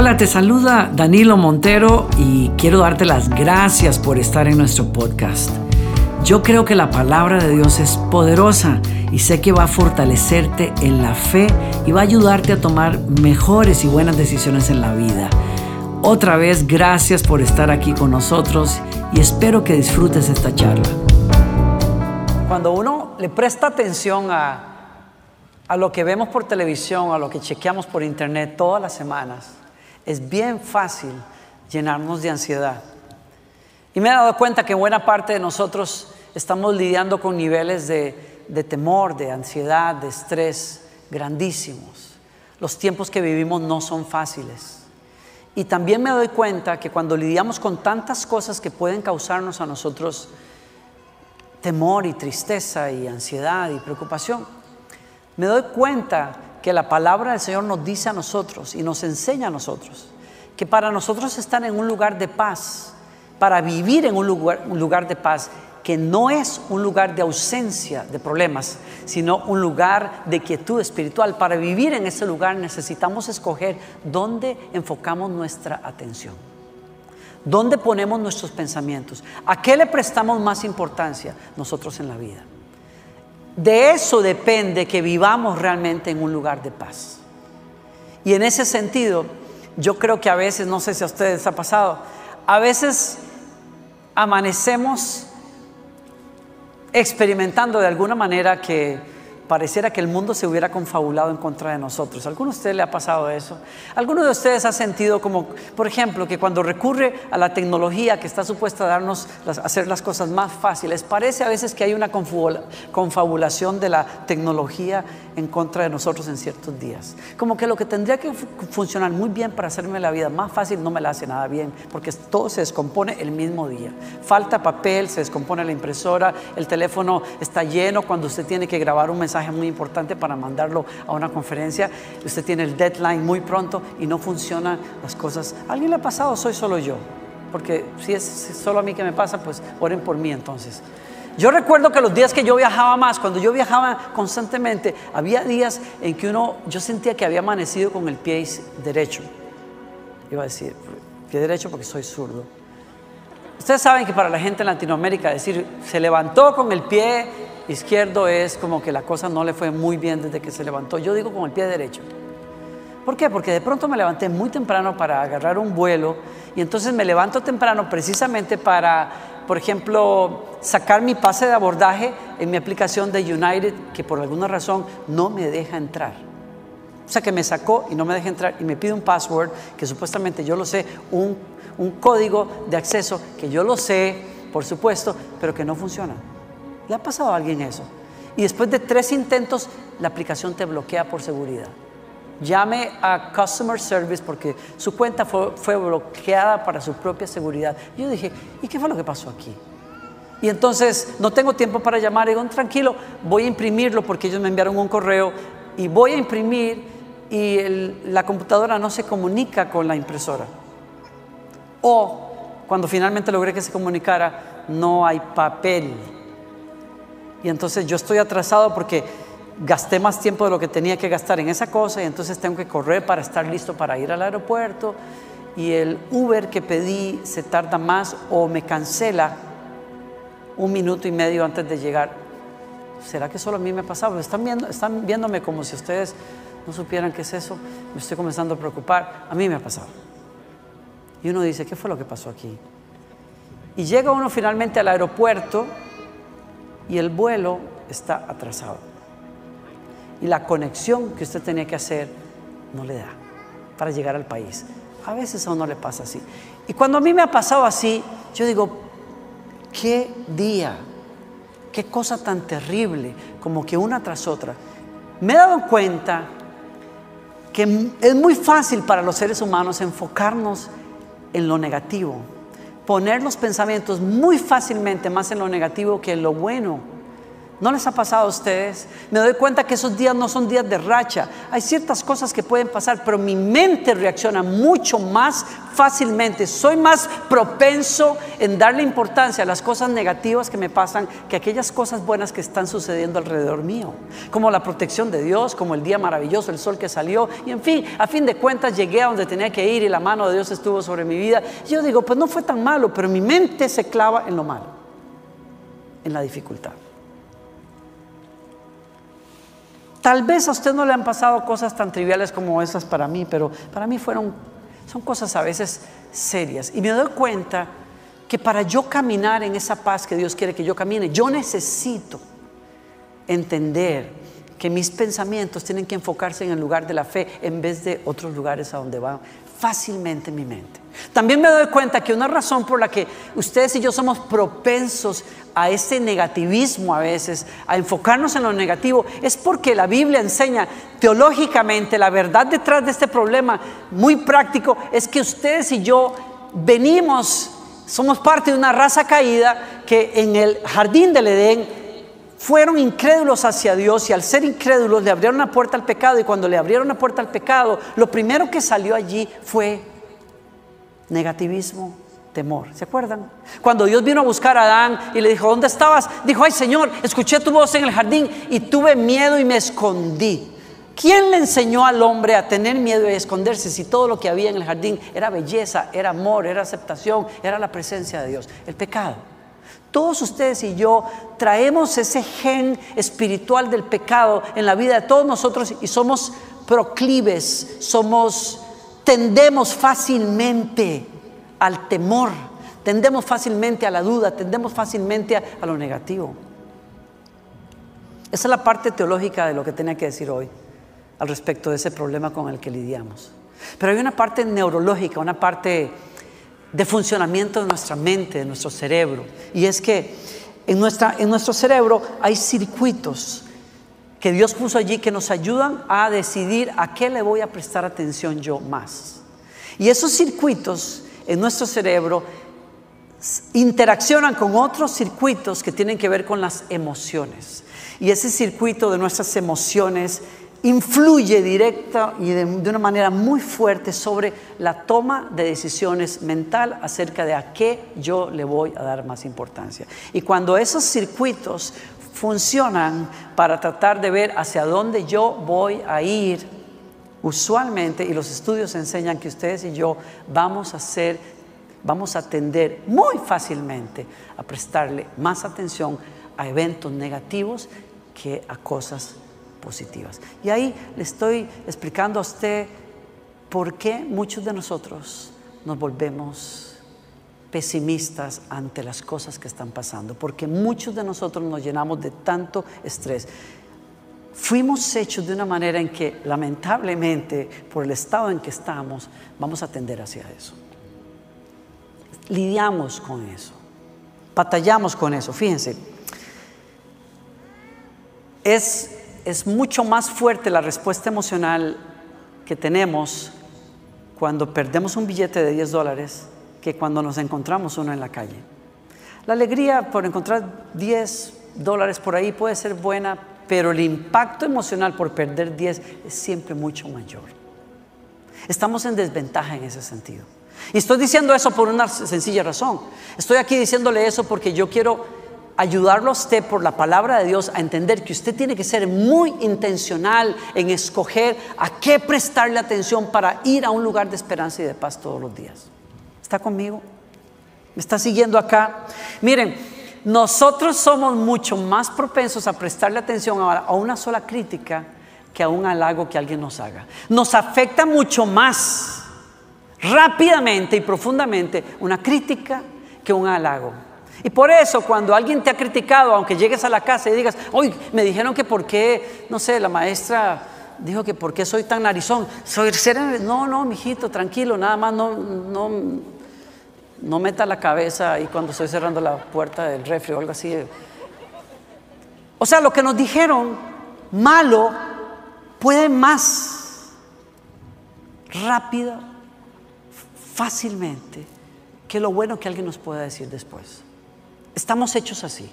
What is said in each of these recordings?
Hola, te saluda Danilo Montero y quiero darte las gracias por estar en nuestro podcast. Yo creo que la palabra de Dios es poderosa y sé que va a fortalecerte en la fe y va a ayudarte a tomar mejores y buenas decisiones en la vida. Otra vez, gracias por estar aquí con nosotros y espero que disfrutes esta charla. Cuando uno le presta atención a, a lo que vemos por televisión, a lo que chequeamos por internet todas las semanas, es bien fácil llenarnos de ansiedad. Y me he dado cuenta que buena parte de nosotros estamos lidiando con niveles de, de temor, de ansiedad, de estrés grandísimos. Los tiempos que vivimos no son fáciles. Y también me doy cuenta que cuando lidiamos con tantas cosas que pueden causarnos a nosotros temor y tristeza y ansiedad y preocupación, me doy cuenta que la palabra del Señor nos dice a nosotros y nos enseña a nosotros que para nosotros estar en un lugar de paz, para vivir en un lugar, un lugar de paz, que no es un lugar de ausencia de problemas, sino un lugar de quietud espiritual. Para vivir en ese lugar necesitamos escoger dónde enfocamos nuestra atención, dónde ponemos nuestros pensamientos, a qué le prestamos más importancia nosotros en la vida. De eso depende que vivamos realmente en un lugar de paz. Y en ese sentido, yo creo que a veces, no sé si a ustedes ha pasado, a veces amanecemos experimentando de alguna manera que pareciera que el mundo se hubiera confabulado en contra de nosotros. ¿Alguno de ustedes le ha pasado eso? ¿Alguno de ustedes ha sentido como, por ejemplo, que cuando recurre a la tecnología que está supuesta a darnos, hacer las cosas más fáciles, parece a veces que hay una confabulación de la tecnología en contra de nosotros en ciertos días? Como que lo que tendría que funcionar muy bien para hacerme la vida más fácil no me la hace nada bien, porque todo se descompone el mismo día. Falta papel, se descompone la impresora, el teléfono está lleno cuando usted tiene que grabar un mensaje muy importante para mandarlo a una conferencia. Usted tiene el deadline muy pronto y no funcionan las cosas. alguien le ha pasado? Soy solo yo. Porque si es solo a mí que me pasa, pues oren por mí entonces. Yo recuerdo que los días que yo viajaba más, cuando yo viajaba constantemente, había días en que uno, yo sentía que había amanecido con el pie derecho. Iba a decir, pie derecho porque soy zurdo. Ustedes saben que para la gente en Latinoamérica decir se levantó con el pie izquierdo es como que la cosa no le fue muy bien desde que se levantó. Yo digo con el pie derecho. ¿Por qué? Porque de pronto me levanté muy temprano para agarrar un vuelo y entonces me levanto temprano precisamente para, por ejemplo, sacar mi pase de abordaje en mi aplicación de United que por alguna razón no me deja entrar. O sea que me sacó y no me deja entrar y me pide un password que supuestamente yo lo sé, un, un código de acceso que yo lo sé, por supuesto, pero que no funciona. ¿Le ha pasado a alguien eso? Y después de tres intentos, la aplicación te bloquea por seguridad. Llame a Customer Service porque su cuenta fue, bloqueada para su propia seguridad. Yo dije, ¿y qué fue lo que pasó aquí? Y entonces no tengo tiempo para llamar. Y digo, tranquilo, voy a imprimirlo porque ellos me enviaron un correo y voy a imprimir y la computadora no se comunica con la impresora. O cuando finalmente logré que se comunicara, no hay papel. Y entonces yo estoy atrasado porque gasté más tiempo de lo que tenía que gastar en esa cosa y entonces tengo que correr para estar listo para ir al aeropuerto y el Uber que pedí se tarda más o me cancela un minuto y medio antes de llegar. ¿Será que solo a mí me ha pasado? Están, viendo, están viéndome como si ustedes no supieran qué es eso. Me estoy comenzando a preocupar. A mí me ha pasado. Y uno dice, ¿qué fue lo que pasó aquí? Y llega uno finalmente al aeropuerto y el vuelo está atrasado. Y la conexión que usted tenía que hacer no le da para llegar al país. A veces a uno le pasa así. Y cuando a mí me ha pasado así, yo digo, qué día, qué cosa tan terrible, como que una tras otra. Me he dado cuenta que es muy fácil para los seres humanos enfocarnos en lo negativo poner los pensamientos muy fácilmente más en lo negativo que en lo bueno. ¿No les ha pasado a ustedes? Me doy cuenta que esos días no son días de racha. Hay ciertas cosas que pueden pasar, pero mi mente reacciona mucho más fácilmente. Soy más propenso en darle importancia a las cosas negativas que me pasan que aquellas cosas buenas que están sucediendo alrededor mío. Como la protección de Dios, como el día maravilloso, el sol que salió. Y en fin, a fin de cuentas llegué a donde tenía que ir y la mano de Dios estuvo sobre mi vida. yo digo, pues no fue tan malo, pero mi mente se clava en lo malo, en la dificultad. Tal vez a usted no le han pasado cosas tan triviales como esas para mí, pero para mí fueron, son cosas a veces serias. Y me doy cuenta que para yo caminar en esa paz que Dios quiere que yo camine, yo necesito entender que mis pensamientos tienen que enfocarse en el lugar de la fe en vez de otros lugares a donde va fácilmente mi mente. También me doy cuenta que una razón por la que ustedes y yo somos propensos a ese negativismo a veces, a enfocarnos en lo negativo, es porque la Biblia enseña teológicamente la verdad detrás de este problema muy práctico, es que ustedes y yo venimos, somos parte de una raza caída que en el jardín del Edén fueron incrédulos hacia Dios y al ser incrédulos le abrieron la puerta al pecado y cuando le abrieron la puerta al pecado, lo primero que salió allí fue negativismo, temor. ¿Se acuerdan? Cuando Dios vino a buscar a Adán y le dijo, ¿dónde estabas? Dijo, ay Señor, escuché tu voz en el jardín y tuve miedo y me escondí. ¿Quién le enseñó al hombre a tener miedo y a esconderse si todo lo que había en el jardín era belleza, era amor, era aceptación, era la presencia de Dios? El pecado. Todos ustedes y yo traemos ese gen espiritual del pecado en la vida de todos nosotros y somos proclives, somos tendemos fácilmente al temor, tendemos fácilmente a la duda, tendemos fácilmente a, lo negativo. Esa es la parte teológica de lo que tenía que decir hoy al respecto de ese problema con el que lidiamos. Pero hay una parte neurológica, una parte de funcionamiento de nuestra mente, de nuestro cerebro. Y es que en, nuestra, en nuestro cerebro hay circuitos que Dios puso allí que nos ayudan a decidir a qué le voy a prestar atención yo más. Y esos circuitos en nuestro cerebro interaccionan con otros circuitos que tienen que ver con las emociones. Y ese circuito de nuestras emociones influye directa y de, una manera muy fuerte sobre la toma de decisiones mental acerca de a qué yo le voy a dar más importancia. Y cuando esos circuitos funcionan para tratar de ver hacia dónde yo voy a ir. Usualmente, y los estudios enseñan que ustedes y yo vamos a hacer, vamos a tender muy fácilmente a prestarle más atención a eventos negativos que a cosas positivas. Y ahí le estoy explicando a usted por qué muchos de nosotros nos volvemos pesimistas ante las cosas que están pasando, porque muchos de nosotros nos llenamos de tanto estrés. Fuimos hechos de una manera en que lamentablemente, por el estado en que estamos, vamos a tender hacia eso. Lidiamos con eso, batallamos con eso. Fíjense, es, es mucho más fuerte la respuesta emocional que tenemos cuando perdemos un billete de 10 dólares que cuando nos encontramos uno en la calle. La alegría por encontrar 10 dólares por ahí puede ser buena, pero el impacto emocional por perder 10 es siempre mucho mayor. Estamos en desventaja en ese sentido. Y estoy diciendo eso por una sencilla razón. Estoy aquí diciéndole eso porque yo quiero ayudarlo a usted por la palabra de Dios a entender que usted tiene que ser muy intencional en escoger a qué prestarle atención para ir a un lugar de esperanza y de paz todos los días. ¿Está conmigo? ¿Me está siguiendo acá? Miren, nosotros somos mucho más propensos a prestarle atención a una sola crítica que a un halago que alguien nos haga. Nos afecta mucho más rápidamente y profundamente una crítica que un halago. Y por eso cuando alguien te ha criticado, aunque llegues a la casa y digas, hoy me dijeron que por qué, no sé, la maestra dijo que por qué soy tan narizón, soy no, no, mijito, tranquilo, nada más no, no, no meta la cabeza ahí cuando estoy cerrando la puerta del refri o algo así. O sea, lo que nos dijeron malo puede más rápido, fácilmente, que lo bueno que alguien nos pueda decir después. Estamos hechos así.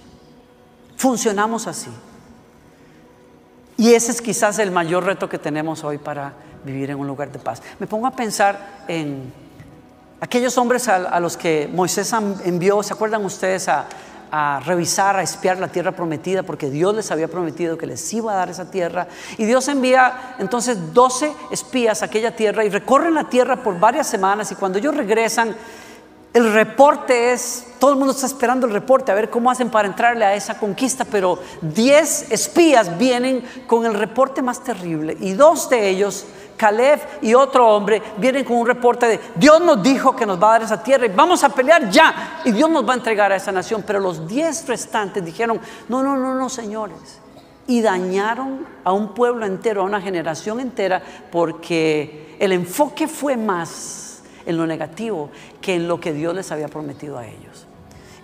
Funcionamos así. Y ese es quizás el mayor reto que tenemos hoy para vivir en un lugar de paz. Me pongo a pensar en aquellos hombres a, los que Moisés envió, ¿se acuerdan ustedes a, a revisar, a espiar la tierra prometida, porque Dios les había prometido que les iba a dar esa tierra. Y Dios envía entonces 12 espías a aquella tierra y recorren la tierra por varias semanas y cuando ellos regresan, el reporte es, todo el mundo está esperando el reporte, a ver cómo hacen para entrarle a esa conquista, pero 10 espías vienen con el reporte más terrible y dos de ellos Caleb y otro hombre vienen con un reporte de Dios nos dijo que nos va a dar esa tierra y vamos a pelear ya y Dios nos va a entregar a esa nación. Pero los diez restantes dijeron, no, no, no, no, señores. Y dañaron a un pueblo entero, a una generación entera, porque el enfoque fue más en lo negativo que en lo que Dios les había prometido a ellos.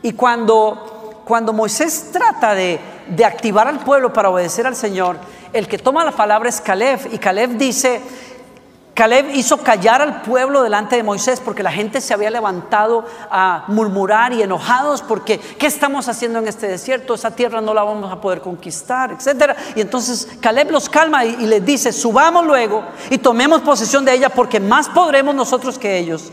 Y cuando, cuando Moisés trata de, de activar al pueblo para obedecer al Señor, el que toma la palabra es Caleb y Caleb dice, Caleb hizo callar al pueblo delante de Moisés porque la gente se había levantado a murmurar y enojados porque ¿qué estamos haciendo en este desierto? Esa tierra no la vamos a poder conquistar, etcétera. Y entonces Caleb los calma y, y les dice, subamos luego y tomemos posesión de ella porque más podremos nosotros que ellos.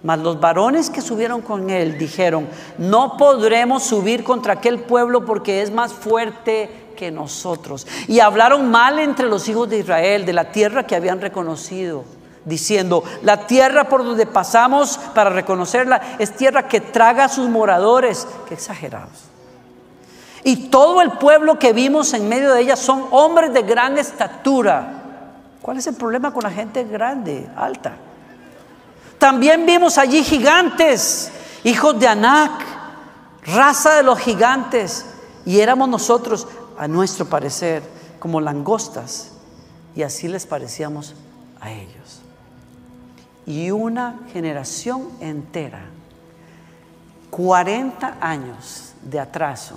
Mas los varones que subieron con él dijeron, no podremos subir contra aquel pueblo porque es más fuerte que nosotros. Y hablaron mal entre los hijos de Israel de la tierra que habían reconocido, diciendo, la tierra por donde pasamos para reconocerla es tierra que traga a sus moradores. Qué exagerados. Y todo el pueblo que vimos en medio de ella son hombres de gran estatura. ¿Cuál es el problema con la gente grande, alta? También vimos allí gigantes, hijos de Anac, raza de los gigantes. Y éramos nosotros a nuestro parecer como langostas y así les parecíamos a ellos. Y una generación entera, 40 años de atraso,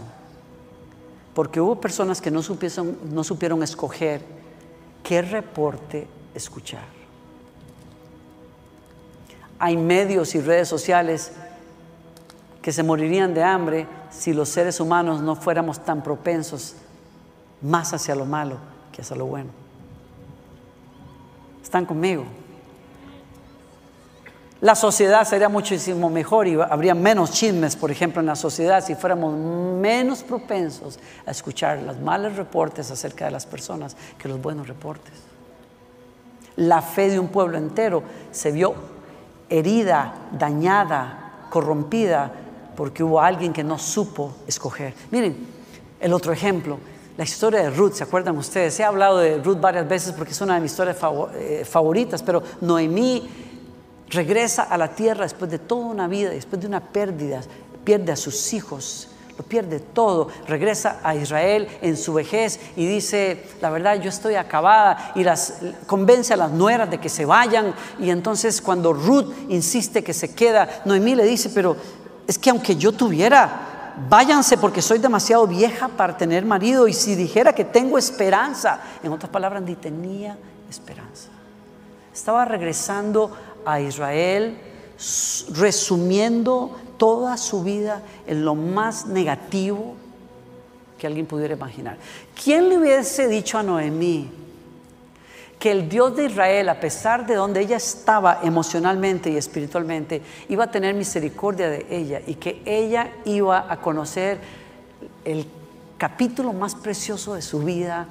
porque hubo personas que no supieron, no supieron escoger qué reporte escuchar. Hay medios y redes sociales que se morirían de hambre si los seres humanos no fuéramos tan propensos más hacia lo malo que hacia lo bueno. ¿Están conmigo? La sociedad sería muchísimo mejor y habría menos chismes, por ejemplo, en la sociedad si fuéramos menos propensos a escuchar los malos reportes acerca de las personas que los buenos reportes. La fe de un pueblo entero se vio herida, dañada, corrompida, porque hubo alguien que no supo escoger. Miren, el otro ejemplo, la historia de Ruth, ¿se acuerdan ustedes? He hablado de Ruth varias veces porque es una de mis historias eh, favoritas, pero Noemí regresa a la tierra después de toda una vida, después de una pérdida, pierde a sus hijos, lo pierde todo, regresa a Israel en su vejez y dice, la verdad yo estoy acabada y las convence a las nueras de que se vayan. Y entonces cuando Ruth insiste que se queda, Noemí le dice, pero es que aunque yo tuviera váyanse porque soy demasiado vieja para tener marido. Y si dijera que tengo esperanza, en otras palabras, ni tenía esperanza. Estaba regresando a Israel, resumiendo toda su vida en lo más negativo que alguien pudiera imaginar. ¿Quién le hubiese dicho a Noemí, que el Dios de Israel, a pesar de donde ella estaba emocionalmente y espiritualmente, iba a tener misericordia de ella y que ella iba a conocer el capítulo más precioso de su vida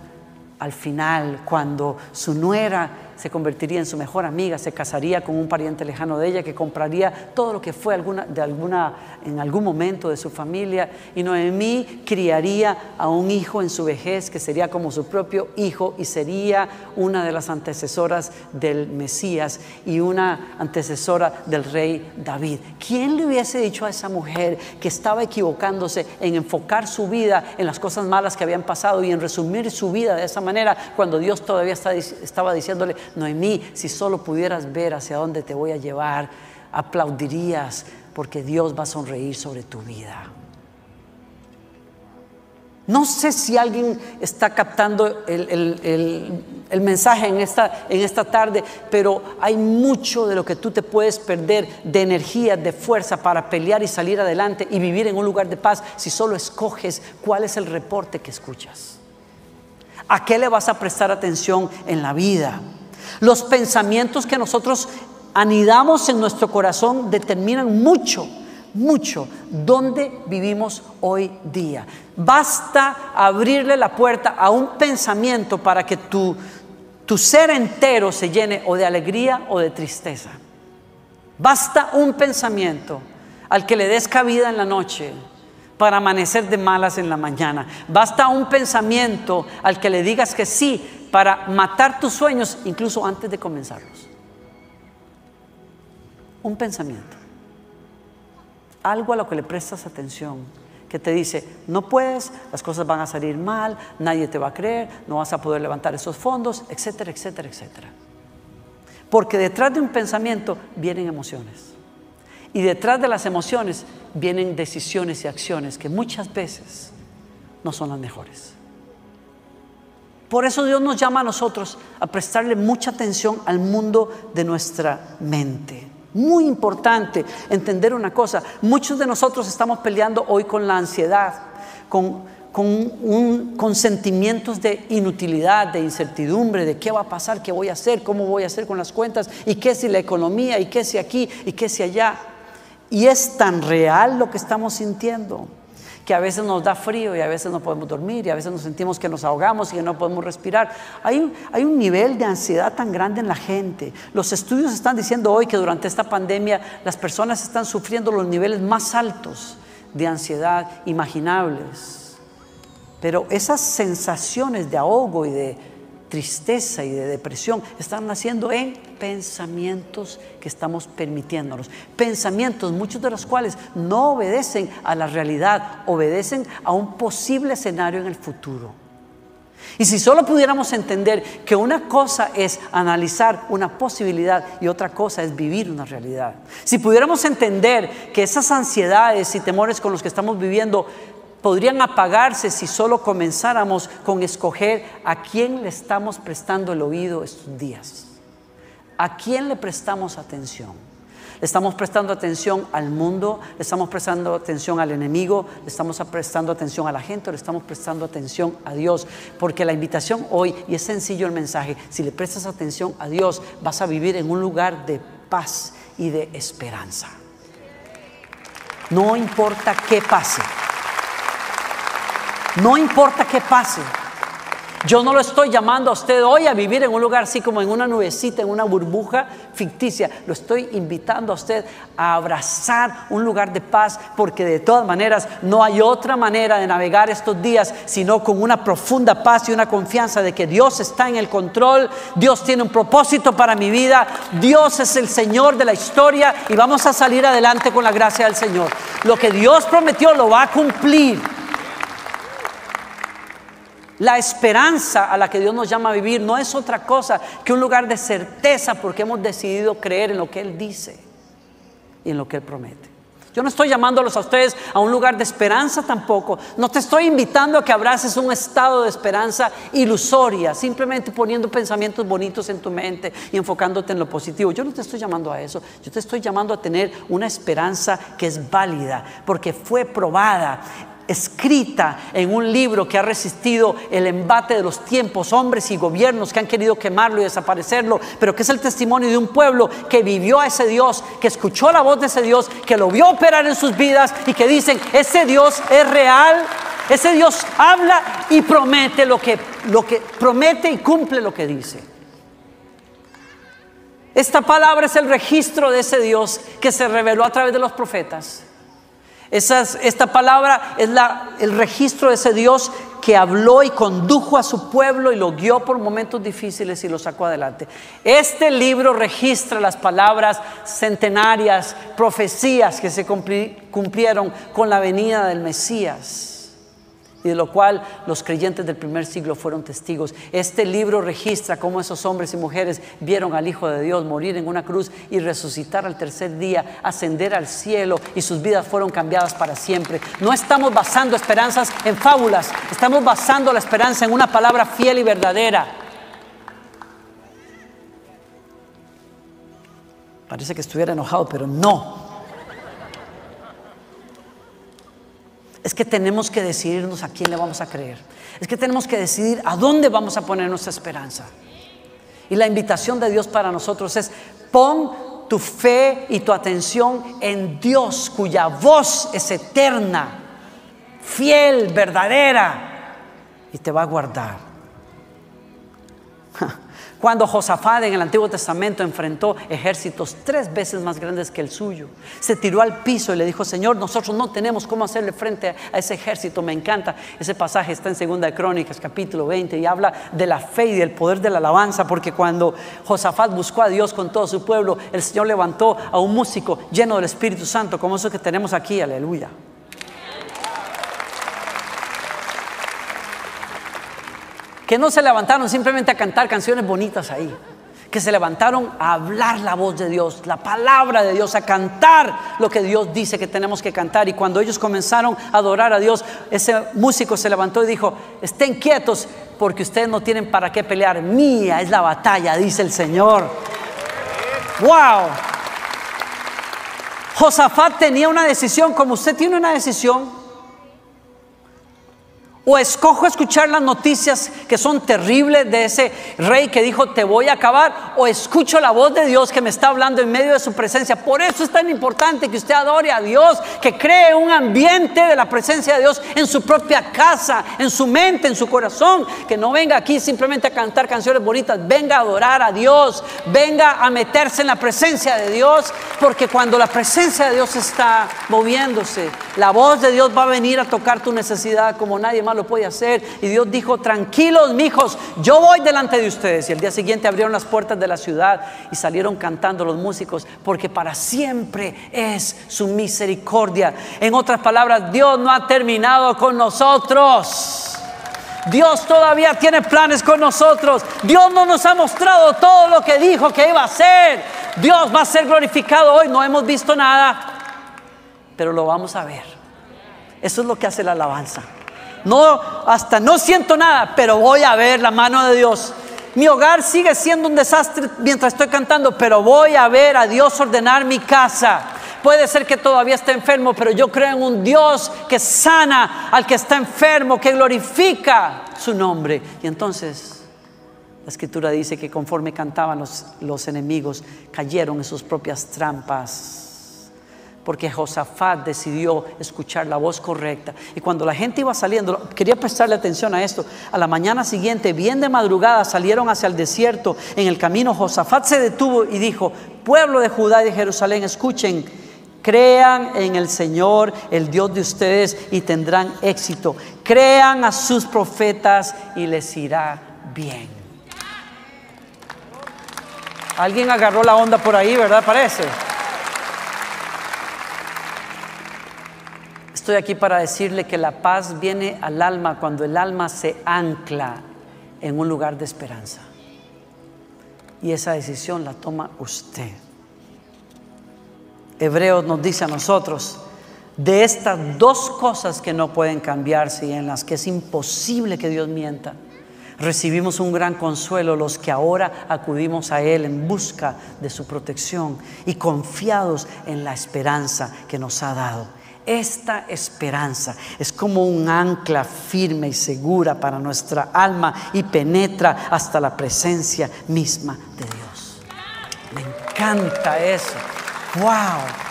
al final, cuando su nuera se convertiría en su mejor amiga, se casaría con un pariente lejano de ella que compraría todo lo que fue alguna, de alguna, en algún momento de su familia. Y Noemí criaría a un hijo en su vejez que sería como su propio hijo y sería una de las antecesoras del Mesías y una antecesora del rey David. ¿Quién le hubiese dicho a esa mujer que estaba equivocándose en enfocar su vida en las cosas malas que habían pasado y en resumir su vida de esa manera cuando Dios todavía estaba diciéndole, Noemí, si solo pudieras ver hacia dónde te voy a llevar, aplaudirías porque Dios va a sonreír sobre tu vida. No sé si alguien está captando el, mensaje en esta, en esta tarde, pero hay mucho de lo que tú te puedes perder de energía, de fuerza para pelear y salir adelante y vivir en un lugar de paz si solo escoges cuál es el reporte que escuchas. ¿A qué le vas a prestar atención en la vida? Los pensamientos que nosotros anidamos en nuestro corazón determinan mucho mucho dónde vivimos hoy día. Basta abrirle la puerta a un pensamiento para que tu, tu ser entero se llene o de alegría o de tristeza. Basta un pensamiento al que le des cabida en la noche para amanecer de malas en la mañana. Basta un pensamiento al que le digas que sí para matar tus sueños incluso antes de comenzarlos. Un pensamiento algo a lo que le prestas atención, que te dice, no puedes, las cosas van a salir mal, nadie te va a creer, no vas a poder levantar esos fondos, etcétera, etcétera, etcétera. Porque detrás de un pensamiento vienen emociones. Y detrás de las emociones vienen decisiones y acciones que muchas veces no son las mejores. Por eso Dios nos llama a nosotros a prestarle mucha atención al mundo de nuestra mente. Muy importante entender una cosa. Muchos de nosotros estamos peleando hoy con la ansiedad, con, con, sentimientos de inutilidad, de incertidumbre, de qué va a pasar, qué voy a hacer, cómo voy a hacer con las cuentas, y qué si la economía, y qué si aquí, y qué si allá. Y es tan real lo que estamos sintiendo que a veces nos da frío y a veces no podemos dormir y a veces nos sentimos que nos ahogamos y que no podemos respirar. Hay, hay un nivel de ansiedad tan grande en la gente. Los estudios están diciendo hoy que durante esta pandemia las personas están sufriendo los niveles más altos de ansiedad imaginables. Pero esas sensaciones de ahogo y de tristeza y de depresión están naciendo en pensamientos que estamos permitiéndonos. Pensamientos, muchos de los cuales no obedecen a la realidad, obedecen a un posible escenario en el futuro. Y si solo pudiéramos entender que una cosa es analizar una posibilidad y otra cosa es vivir una realidad. Si pudiéramos entender que esas ansiedades y temores con los que estamos viviendo podrían apagarse si solo comenzáramos con escoger a quién le estamos prestando el oído estos días. ¿A quién le prestamos atención? ¿Le estamos prestando atención al mundo? ¿Le estamos prestando atención al enemigo? ¿Le estamos prestando atención a la gente? ¿O le estamos prestando atención a Dios? Porque la invitación hoy, y es sencillo el mensaje, si le prestas atención a Dios, vas a vivir en un lugar de paz y de esperanza. No importa qué pase. No importa qué pase. Yo no lo estoy llamando a usted hoy a vivir en un lugar así como en una nubecita, en una burbuja ficticia. Lo estoy invitando a usted a abrazar un lugar de paz porque de todas maneras no hay otra manera de navegar estos días sino con una profunda paz y una confianza de que Dios está en el control, Dios tiene un propósito para mi vida, Dios es el Señor de la historia y vamos a salir adelante con la gracia del Señor. Lo que Dios prometió lo va a cumplir. La esperanza a la que Dios nos llama a vivir no es otra cosa que un lugar de certeza porque hemos decidido creer en lo que Él dice y en lo que Él promete. Yo no estoy llamándolos a ustedes a un lugar de esperanza tampoco. No te estoy invitando a que abraces un estado de esperanza ilusoria, simplemente poniendo pensamientos bonitos en tu mente y enfocándote en lo positivo. Yo no te estoy llamando a eso. Yo te estoy llamando a tener una esperanza que es válida, porque fue probada escrita en un libro que ha resistido el embate de los tiempos, hombres y gobiernos que han querido quemarlo y desaparecerlo, pero que es el testimonio de un pueblo que vivió a ese Dios, que escuchó la voz de ese Dios, que lo vio operar en sus vidas y que dicen, ese Dios es real, ese Dios habla y promete lo que, lo que promete y cumple lo que dice. Esta palabra es el registro de ese Dios que se reveló a través de los profetas esta palabra es la, el registro de ese Dios que habló y condujo a su pueblo y lo guió por momentos difíciles y lo sacó adelante. Este libro registra las palabras centenarias, profecías que se cumplieron con la venida del Mesías. Y de lo cual los creyentes del primer siglo fueron testigos. Este libro registra cómo esos hombres y mujeres vieron al Hijo de Dios morir en una cruz y resucitar al tercer día, ascender al cielo y sus vidas fueron cambiadas para siempre. No estamos basando esperanzas en fábulas, estamos basando la esperanza en una palabra fiel y verdadera. Parece que estuviera enojado, pero no. Es que tenemos que decidirnos a quién le vamos a creer. Es que tenemos que decidir a dónde vamos a poner nuestra esperanza. Y la invitación de Dios para nosotros es, pon tu fe y tu atención en Dios, cuya voz es eterna, fiel, verdadera, y te va a guardar. Cuando Josafat en el Antiguo Testamento enfrentó ejércitos tres veces más grandes que el suyo, se tiró al piso y le dijo, Señor, nosotros no tenemos cómo hacerle frente a ese ejército. Me encanta. Ese pasaje está en Segunda de Crónicas, capítulo 20, y habla de la fe y del poder de la alabanza, porque cuando Josafat buscó a Dios con todo su pueblo, el Señor levantó a un músico lleno del Espíritu Santo, como eso que tenemos aquí, aleluya. Que no se levantaron simplemente a cantar canciones bonitas ahí, que se levantaron a hablar la voz de Dios, la palabra de Dios, a cantar lo que Dios dice que tenemos que cantar. Y cuando ellos comenzaron a adorar a Dios, ese músico se levantó y dijo, estén quietos porque ustedes no tienen para qué pelear. Mía es la batalla, dice el Señor. ¡Wow! Josafat tenía una decisión, como usted tiene una decisión, o escojo escuchar las noticias que son terribles de ese rey que dijo te voy a acabar. O escucho la voz de Dios que me está hablando en medio de su presencia. Por eso es tan importante que usted adore a Dios, que cree un ambiente de la presencia de Dios en su propia casa, en su mente, en su corazón. Que no venga aquí simplemente a cantar canciones bonitas. Venga a adorar a Dios. Venga a meterse en la presencia de Dios. Porque cuando la presencia de Dios está moviéndose, la voz de Dios va a venir a tocar tu necesidad como nadie más lo puede hacer. Y Dios dijo, tranquilos, mijos, yo voy delante de ustedes. Y el día siguiente abrieron las puertas de la ciudad y salieron cantando los músicos, porque para siempre es su misericordia. En otras palabras, Dios no ha terminado con nosotros. Dios todavía tiene planes con nosotros. Dios no nos ha mostrado todo lo que dijo que iba a hacer. Dios va a ser glorificado hoy. No hemos visto nada, pero lo vamos a ver. Eso es lo que hace la alabanza. No, hasta no siento nada, pero voy a ver la mano de Dios. Mi hogar sigue siendo un desastre mientras estoy cantando, pero voy a ver a Dios ordenar mi casa. Puede ser que todavía esté enfermo, pero yo creo en un Dios que sana al que está enfermo, que glorifica su nombre. Y entonces la escritura dice que conforme cantaban los, los enemigos, cayeron en sus propias trampas porque Josafat decidió escuchar la voz correcta. Y cuando la gente iba saliendo, quería prestarle atención a esto, a la mañana siguiente, bien de madrugada, salieron hacia el desierto. En el camino Josafat se detuvo y dijo, pueblo de Judá y de Jerusalén, escuchen, crean en el Señor, el Dios de ustedes, y tendrán éxito. Crean a sus profetas y les irá bien. Alguien agarró la onda por ahí, ¿verdad? Parece. Estoy aquí para decirle que la paz viene al alma cuando el alma se ancla en un lugar de esperanza. Y esa decisión la toma usted. Hebreos nos dice a nosotros, de estas dos cosas que no pueden cambiarse y en las que es imposible que Dios mienta, recibimos un gran consuelo los que ahora acudimos a Él en busca de su protección y confiados en la esperanza que nos ha dado. Esta esperanza es como un ancla firme y segura para nuestra alma y penetra hasta la presencia misma de Dios. Me encanta eso. ¡Wow!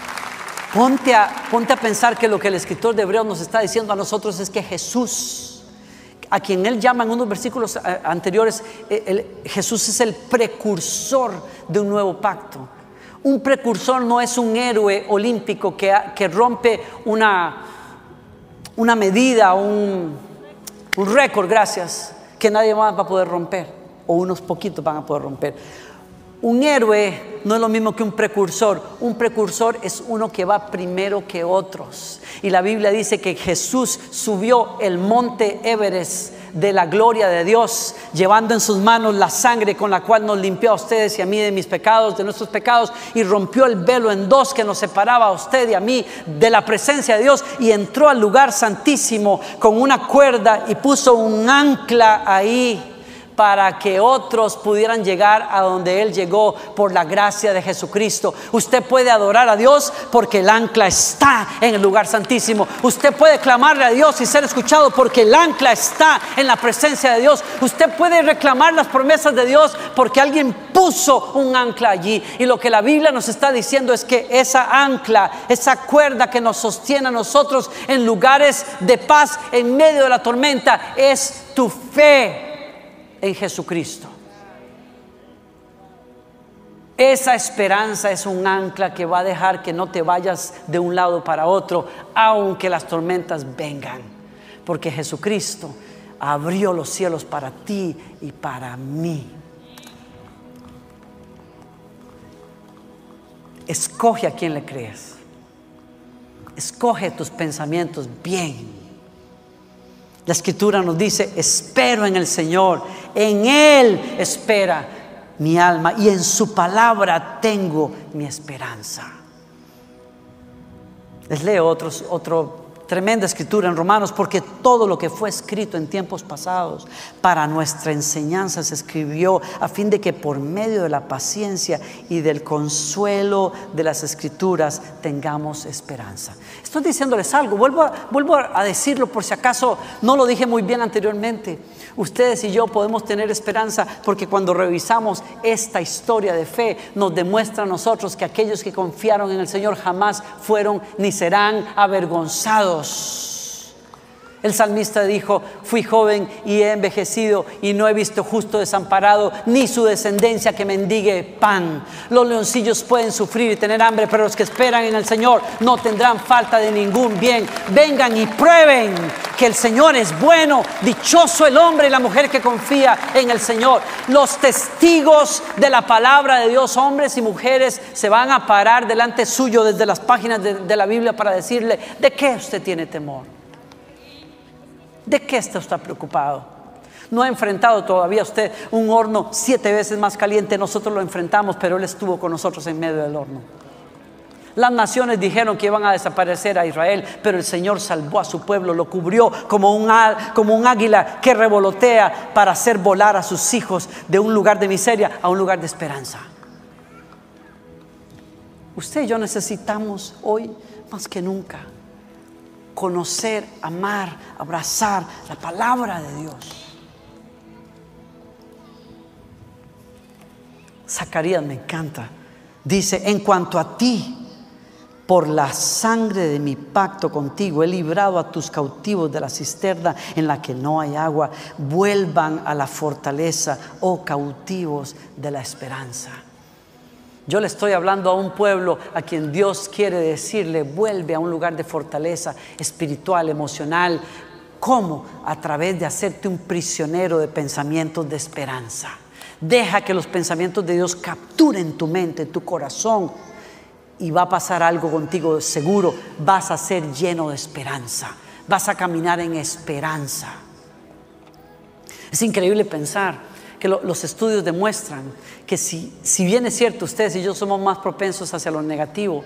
Ponte a, ponte a pensar que lo que el escritor de Hebreos nos está diciendo a nosotros es que Jesús, a quien él llama en unos versículos eh, anteriores, eh, Jesús es el precursor de un nuevo pacto. Un precursor no es un héroe olímpico que, que rompe una, una medida, un, un récord, gracias, que nadie más va a poder romper, o unos poquitos van a poder romper. Un héroe no es lo mismo que un precursor. Un precursor es uno que va primero que otros. Y la Biblia dice que Jesús subió el monte Everest de la gloria de Dios, llevando en sus manos la sangre con la cual nos limpió a ustedes y a mí de mis pecados, de nuestros pecados, y rompió el velo en dos que nos separaba a usted y a mí de la presencia de Dios, y entró al lugar santísimo con una cuerda y puso un ancla ahí para que otros pudieran llegar a donde Él llegó por la gracia de Jesucristo. Usted puede adorar a Dios porque el ancla está en el lugar santísimo. Usted puede clamarle a Dios y ser escuchado porque el ancla está en la presencia de Dios. Usted puede reclamar las promesas de Dios porque alguien puso un ancla allí. Y lo que la Biblia nos está diciendo es que esa ancla, esa cuerda que nos sostiene a nosotros en lugares de paz en medio de la tormenta, es tu fe en Jesucristo. Esa esperanza es un ancla que va a dejar que no te vayas de un lado para otro, aunque las tormentas vengan. Porque Jesucristo abrió los cielos para ti y para mí. Escoge a quien le crees. Escoge tus pensamientos bien. La escritura nos dice, espero en el Señor, en Él espera mi alma y en su palabra tengo mi esperanza. Les leo otro Tremenda escritura en Romanos, porque todo lo que fue escrito en tiempos pasados para nuestra enseñanza se escribió a fin de que por medio de la paciencia y del consuelo de las escrituras tengamos esperanza. Estoy diciéndoles algo, vuelvo a, decirlo por si acaso no lo dije muy bien anteriormente. Ustedes y yo podemos tener esperanza porque cuando revisamos esta historia de fe nos demuestra a nosotros que aquellos que confiaron en el Señor jamás fueron ni serán avergonzados. Deus. El salmista dijo, fui joven y he envejecido y no he visto justo desamparado, ni su descendencia que mendigue pan. Los leoncillos pueden sufrir y tener hambre, pero los que esperan en el Señor no tendrán falta de ningún bien. Vengan y prueben que el Señor es bueno. Dichoso el hombre y la mujer que confía en el Señor. Los testigos de la palabra de Dios, hombres y mujeres, se van a parar delante suyo desde las páginas de, de la Biblia para decirle, ¿de qué usted tiene temor? ¿De qué está usted preocupado? No ha enfrentado todavía usted un horno siete veces más caliente. Nosotros lo enfrentamos, pero Él estuvo con nosotros en medio del horno. Las naciones dijeron que iban a desaparecer a Israel, pero el Señor salvó a su pueblo, lo cubrió como un, como un águila que revolotea para hacer volar a sus hijos de un lugar de miseria a un lugar de esperanza. Usted y yo necesitamos hoy más que nunca conocer, amar, abrazar la palabra de Dios. Zacarías me encanta. Dice, en cuanto a ti, por la sangre de mi pacto contigo, he librado a tus cautivos de la cisterna en la que no hay agua. Vuelvan a la fortaleza, oh cautivos de la esperanza. Yo le estoy hablando a un pueblo a quien Dios quiere decirle, vuelve a un lugar de fortaleza espiritual, emocional. ¿Cómo? A través de hacerte un prisionero de pensamientos de esperanza. Deja que los pensamientos de Dios capturen tu mente, tu corazón. Y va a pasar algo contigo seguro. Vas a ser lleno de esperanza. Vas a caminar en esperanza. Es increíble pensar que los estudios demuestran que si, si bien es cierto, ustedes y yo somos más propensos hacia lo negativo,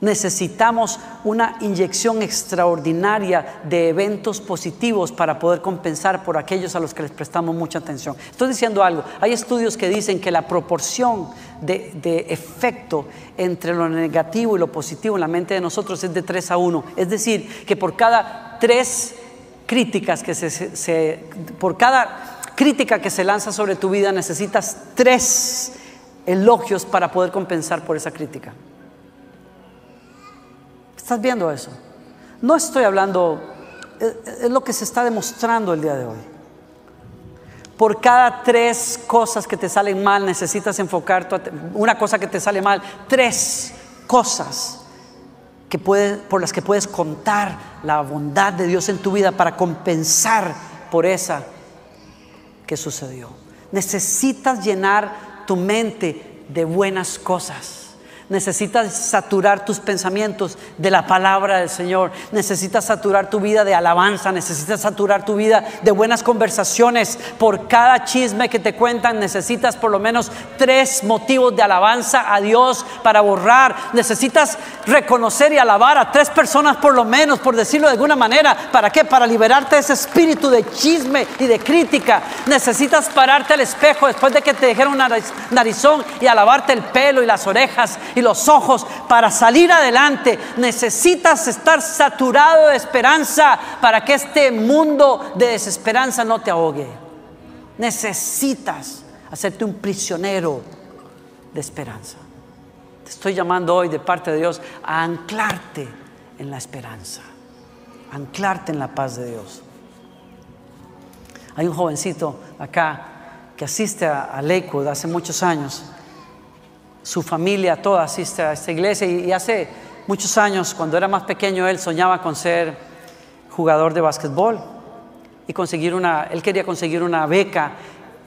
necesitamos una inyección extraordinaria de eventos positivos para poder compensar por aquellos a los que les prestamos mucha atención. Estoy diciendo algo, hay estudios que dicen que la proporción de, de efecto entre lo negativo y lo positivo en la mente de nosotros es de 3 a 1. Es decir, que por cada tres críticas que se, se por cada crítica que se lanza sobre tu vida, necesitas tres elogios para poder compensar por esa crítica. ¿Estás viendo eso? No estoy hablando, es lo que se está demostrando el día de hoy. Por cada tres cosas que te salen mal, necesitas enfocar una cosa que te sale mal, tres cosas que por las que puedes contar la bondad de Dios en tu vida para compensar por esa ¿Qué sucedió. Necesitas llenar tu mente de buenas cosas. Necesitas saturar tus pensamientos de la palabra del Señor. Necesitas saturar tu vida de alabanza. Necesitas saturar tu vida de buenas conversaciones. Por cada chisme que te cuentan, necesitas por lo menos tres motivos de alabanza a Dios para borrar. Necesitas reconocer y alabar a tres personas por lo menos, por decirlo de alguna manera. ¿Para qué? Para liberarte de ese espíritu de chisme y de crítica. Necesitas pararte al espejo después de que te dijeron narizón y alabarte el pelo y las orejas los ojos para salir adelante. Necesitas estar saturado de esperanza para que este mundo de desesperanza no te ahogue. Necesitas hacerte un prisionero de esperanza. Te estoy llamando hoy de parte de Dios a anclarte en la esperanza, anclarte en la paz de Dios. Hay un jovencito acá que asiste a Lakewood hace muchos años su familia toda asiste a esta iglesia y, hace muchos años, cuando era más pequeño, él soñaba con ser jugador de básquetbol y conseguir una, él quería conseguir una beca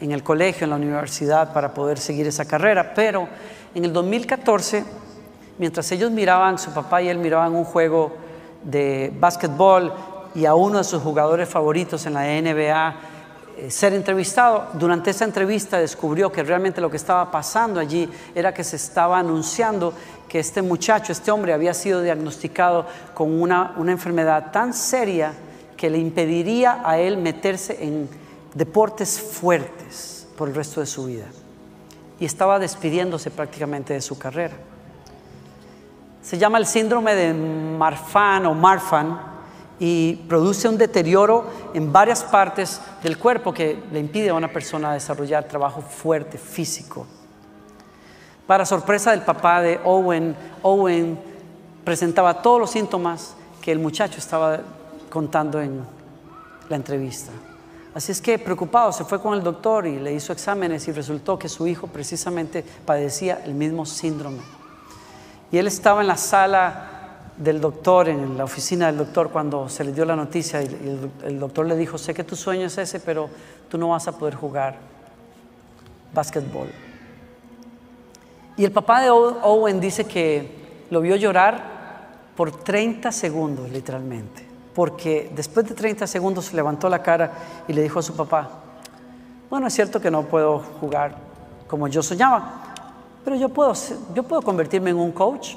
en el colegio, en la universidad, para poder seguir esa carrera. Pero en el 2014, mientras ellos miraban, su papá y él miraban un juego de básquetbol y a uno de sus jugadores favoritos en la NBA, ser entrevistado. Durante esa entrevista descubrió que realmente lo que estaba pasando allí era que se estaba anunciando que este muchacho, este hombre, había sido diagnosticado con una, una enfermedad tan seria que le impediría a él meterse en deportes fuertes por el resto de su vida. Y estaba despidiéndose prácticamente de su carrera. Se llama el síndrome de Marfan o Marfan y produce un deterioro en varias partes del cuerpo que le impide a una persona desarrollar trabajo fuerte, físico. Para sorpresa del papá de Owen, Owen presentaba todos los síntomas que el muchacho estaba contando en la entrevista. Así es que preocupado se fue con el doctor y le hizo exámenes y resultó que su hijo precisamente padecía el mismo síndrome. Y él estaba en la sala del doctor, en la oficina del doctor, cuando se le dio la noticia, y el, doctor le dijo, sé que tu sueño es ese, pero tú no vas a poder jugar básquetbol. Y el papá de Owen dice que lo vio llorar por 30 segundos, literalmente, porque después de 30 segundos se levantó la cara y le dijo a su papá, bueno, es cierto que no puedo jugar como yo soñaba, pero yo puedo, yo puedo convertirme en un coach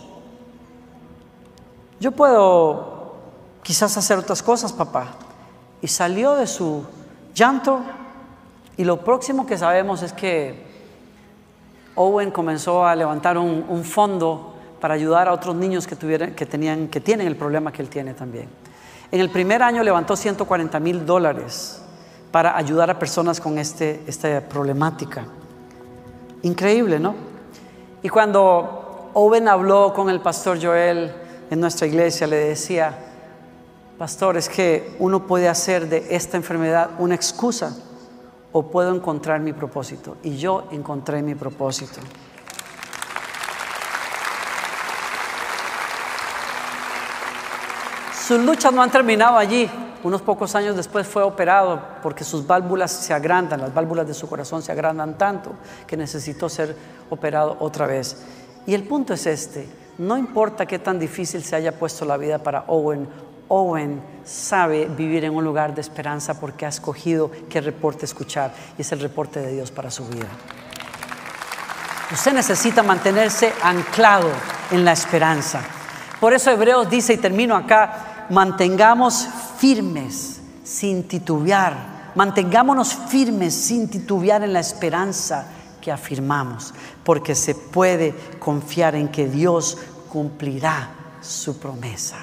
yo puedo quizás hacer otras cosas, papá. Y salió de su llanto y lo próximo que sabemos es que Owen comenzó a levantar un, fondo para ayudar a otros niños que, tuvieran, que, tenían, que tienen el problema que él tiene también. En el primer año levantó 140 mil dólares para ayudar a personas con este, esta problemática. Increíble, ¿no? Y cuando Owen habló con el pastor Joel, en nuestra iglesia le decía, pastor, es que uno puede hacer de esta enfermedad una excusa o puedo encontrar mi propósito. Y yo encontré mi propósito. Sus luchas no han terminado allí. Unos pocos años después fue operado porque sus válvulas se agrandan, las válvulas de su corazón se agrandan tanto que necesitó ser operado otra vez. Y el punto es este, no importa qué tan difícil se haya puesto la vida para Owen, Owen sabe vivir en un lugar de esperanza porque ha escogido qué reporte escuchar y es el reporte de Dios para su vida. Usted necesita mantenerse anclado en la esperanza. Por eso Hebreos dice, y termino acá, mantengamos firmes sin titubear, mantengámonos firmes sin titubear en la esperanza que afirmamos, porque se puede confiar en que Dios cumplirá su promesa.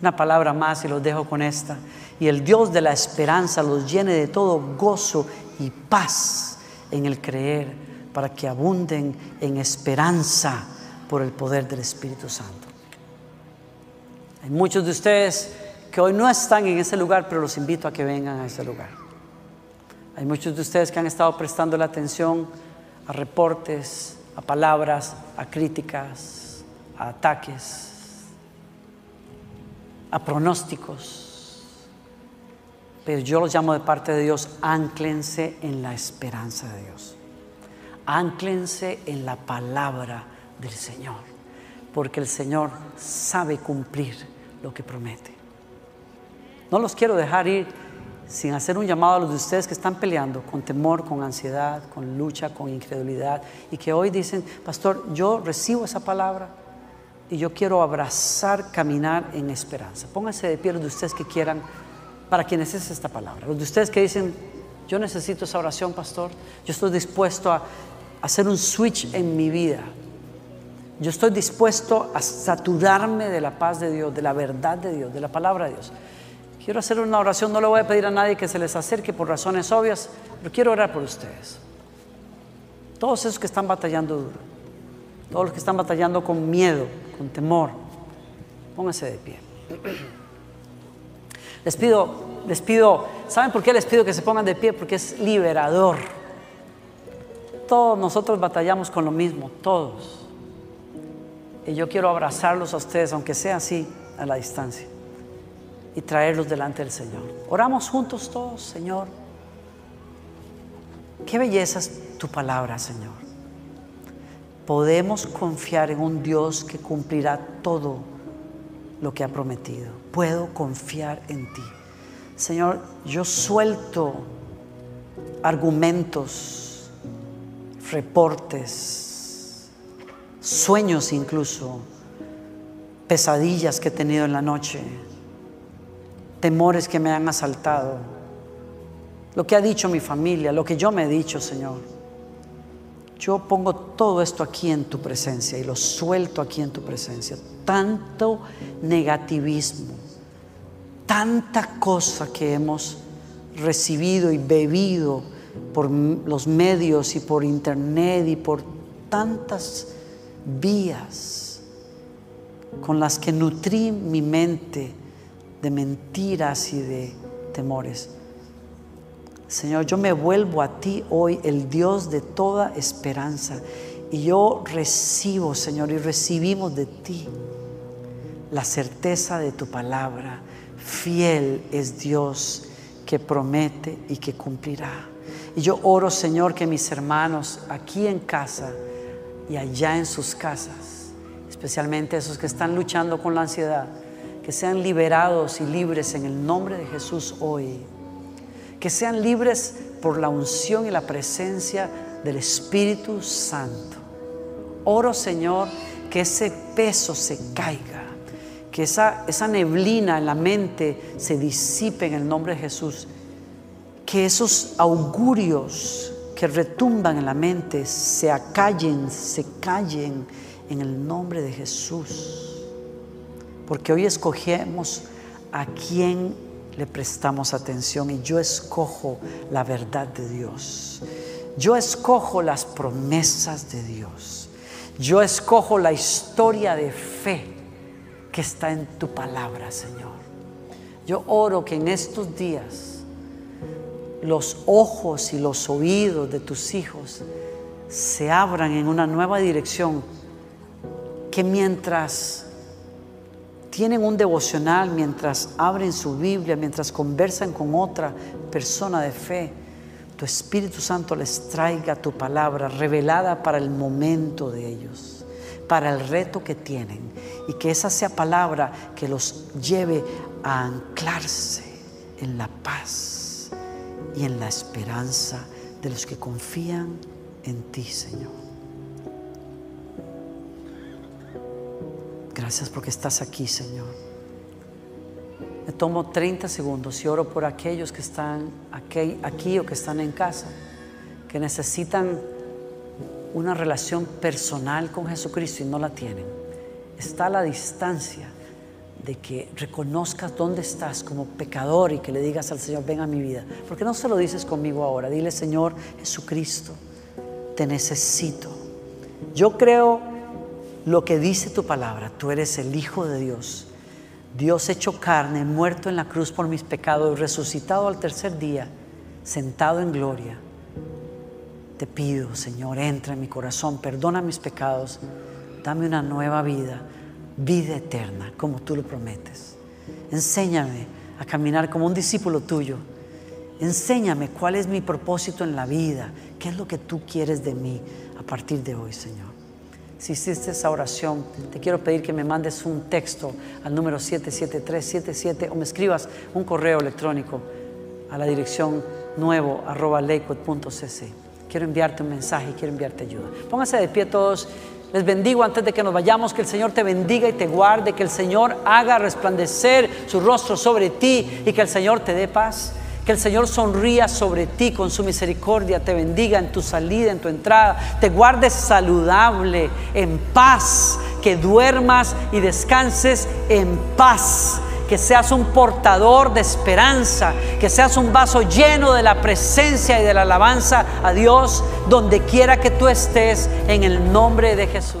Una palabra más y los dejo con esta. Y el Dios de la esperanza los llene de todo gozo y paz en el creer, para que abunden en esperanza por el poder del Espíritu Santo. Hay muchos de ustedes que hoy no están en ese lugar, pero los invito a que vengan a ese lugar. Hay muchos de ustedes que han estado prestando la atención a reportes, a palabras, a críticas, a ataques, a pronósticos. Pero yo los llamo de parte de Dios, anclense en la esperanza de Dios. Ánclense en la palabra del Señor, porque el Señor sabe cumplir lo que promete. No los quiero dejar ir sin hacer un llamado a los de ustedes que están peleando con temor, con ansiedad, con lucha, con incredulidad y que hoy dicen, pastor, yo recibo esa palabra y yo quiero abrazar, caminar en esperanza. Pónganse de pie los de ustedes que quieran, para quienes es esta palabra. Los de ustedes que dicen, yo necesito esa oración, pastor, yo estoy dispuesto a hacer un switch en mi vida. Yo estoy dispuesto a saturarme de la paz de Dios, de la verdad de Dios, de la palabra de Dios. Quiero hacer una oración, no le voy a pedir a nadie que se les acerque por razones obvias, pero quiero orar por ustedes. Todos esos que están batallando duro, todos los que están batallando con miedo, con temor, pónganse de pie. Les pido, les pido, ¿saben por qué les pido que se pongan de pie? Porque es liberador. Todos nosotros batallamos con lo mismo, todos. Y yo quiero abrazarlos a ustedes, aunque sea así, a la distancia y traerlos delante del Señor. Oramos juntos todos, Señor. Qué belleza es tu palabra, Señor. Podemos confiar en un Dios que cumplirá todo lo que ha prometido. Puedo confiar en ti. Señor, yo suelto argumentos, reportes, sueños incluso, pesadillas que he tenido en la noche temores que me han asaltado, lo que ha dicho mi familia, lo que yo me he dicho, Señor. Yo pongo todo esto aquí en tu presencia y lo suelto aquí en tu presencia. Tanto negativismo, tanta cosa que hemos recibido y bebido por los medios y por internet y por tantas vías con las que nutrí mi mente de mentiras y de temores. Señor, yo me vuelvo a ti hoy, el Dios de toda esperanza. Y yo recibo, Señor, y recibimos de ti la certeza de tu palabra. Fiel es Dios que promete y que cumplirá. Y yo oro, Señor, que mis hermanos aquí en casa y allá en sus casas, especialmente esos que están luchando con la ansiedad, que sean liberados y libres en el nombre de Jesús hoy. Que sean libres por la unción y la presencia del Espíritu Santo. Oro, Señor, que ese peso se caiga, que esa, esa neblina en la mente se disipe en el nombre de Jesús, que esos augurios que retumban en la mente se acallen, se callen en el nombre de Jesús porque hoy escogemos a quién le prestamos atención y yo escojo la verdad de Dios. Yo escojo las promesas de Dios. Yo escojo la historia de fe que está en tu palabra, Señor. Yo oro que en estos días los ojos y los oídos de tus hijos se abran en una nueva dirección, que mientras tienen un devocional mientras abren su Biblia, mientras conversan con otra persona de fe, tu Espíritu Santo les traiga tu palabra revelada para el momento de ellos, para el reto que tienen, y que esa sea palabra que los lleve a anclarse en la paz y en la esperanza de los que confían en ti, Señor. Gracias porque estás aquí, Señor. Me tomo 30 segundos y oro por aquellos que están aquí, aquí o que están en casa, que necesitan una relación personal con Jesucristo y no la tienen. Está a la distancia de que reconozcas dónde estás como pecador y que le digas al Señor, ven a mi vida. ¿Por qué no se lo dices conmigo ahora? Dile, Señor Jesucristo, te necesito. Yo creo lo que dice tu palabra. Tú eres el Hijo de Dios, Dios hecho carne, muerto en la cruz por mis pecados, resucitado al tercer día, sentado en gloria. Te pido, Señor, entra en mi corazón, perdona mis pecados, dame una nueva vida, vida eterna, como tú lo prometes. Enséñame a caminar como un discípulo tuyo. Enséñame cuál es mi propósito en la vida, ¿Qué es lo que tú quieres de mí a partir de hoy, Señor? Si hiciste esa oración, te quiero pedir que me mandes un texto al número 77377 o me escribas un correo electrónico a la dirección nuevo arroba Quiero enviarte un mensaje quiero enviarte ayuda. Pónganse de pie todos. Les bendigo antes de que nos vayamos, que el Señor te bendiga y te guarde, que el Señor haga resplandecer su rostro sobre ti y que el Señor te dé paz. Que el Señor sonría sobre ti con su misericordia, te bendiga en tu salida, en tu entrada, te guardes saludable, en paz, que duermas y descanses en paz que seas un portador de esperanza, que seas un vaso lleno de la presencia y de la alabanza a Dios donde quiera que tú estés en el nombre de Jesús.